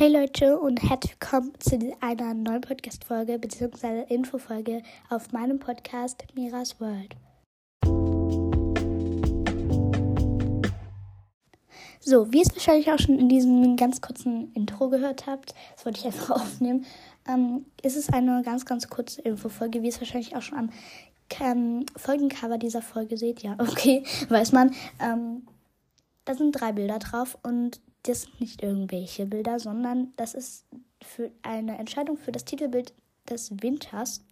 Hey Leute und herzlich willkommen zu einer neuen Podcast-Folge bzw. Infofolge auf meinem Podcast Miras World. So, wie ihr es wahrscheinlich auch schon in diesem ganz kurzen Intro gehört habt, das wollte ich einfach aufnehmen, ähm, ist es eine ganz, ganz kurze Infofolge, wie ihr es wahrscheinlich auch schon am ähm, Folgencover dieser Folge seht. Ja, okay, weiß man. Ähm, da sind drei Bilder drauf und das sind nicht irgendwelche Bilder, sondern das ist für eine Entscheidung für das Titelbild des Winters.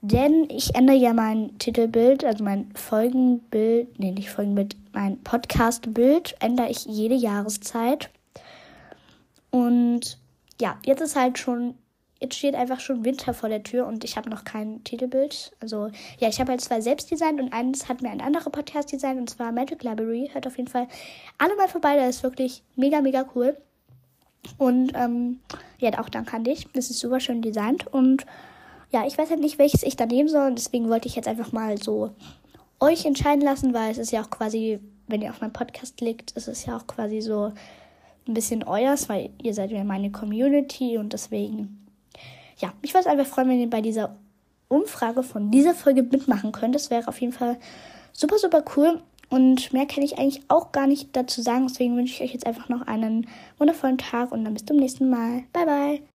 Denn ich ändere ja mein Titelbild, also mein Folgenbild, nee, nicht Folgenbild, mein Podcastbild ändere ich jede Jahreszeit. Und ja, jetzt ist halt schon jetzt steht einfach schon Winter vor der Tür und ich habe noch kein Titelbild. Also, ja, ich habe halt zwei selbst designt und eines hat mir ein anderer Podcast designt und zwar Magic Library. Hört auf jeden Fall alle mal vorbei, der ist wirklich mega, mega cool. Und ähm, ja, auch danke an dich. Das ist super schön designt und ja, ich weiß halt nicht, welches ich da nehmen soll und deswegen wollte ich jetzt einfach mal so euch entscheiden lassen, weil es ist ja auch quasi, wenn ihr auf meinem Podcast klickt, ist es ja auch quasi so ein bisschen euers, weil ihr seid ja meine Community und deswegen ja, ich würde es einfach freuen, wenn ihr bei dieser Umfrage von dieser Folge mitmachen könnt. Das wäre auf jeden Fall super, super cool. Und mehr kann ich eigentlich auch gar nicht dazu sagen. Deswegen wünsche ich euch jetzt einfach noch einen wundervollen Tag und dann bis zum nächsten Mal. Bye, bye.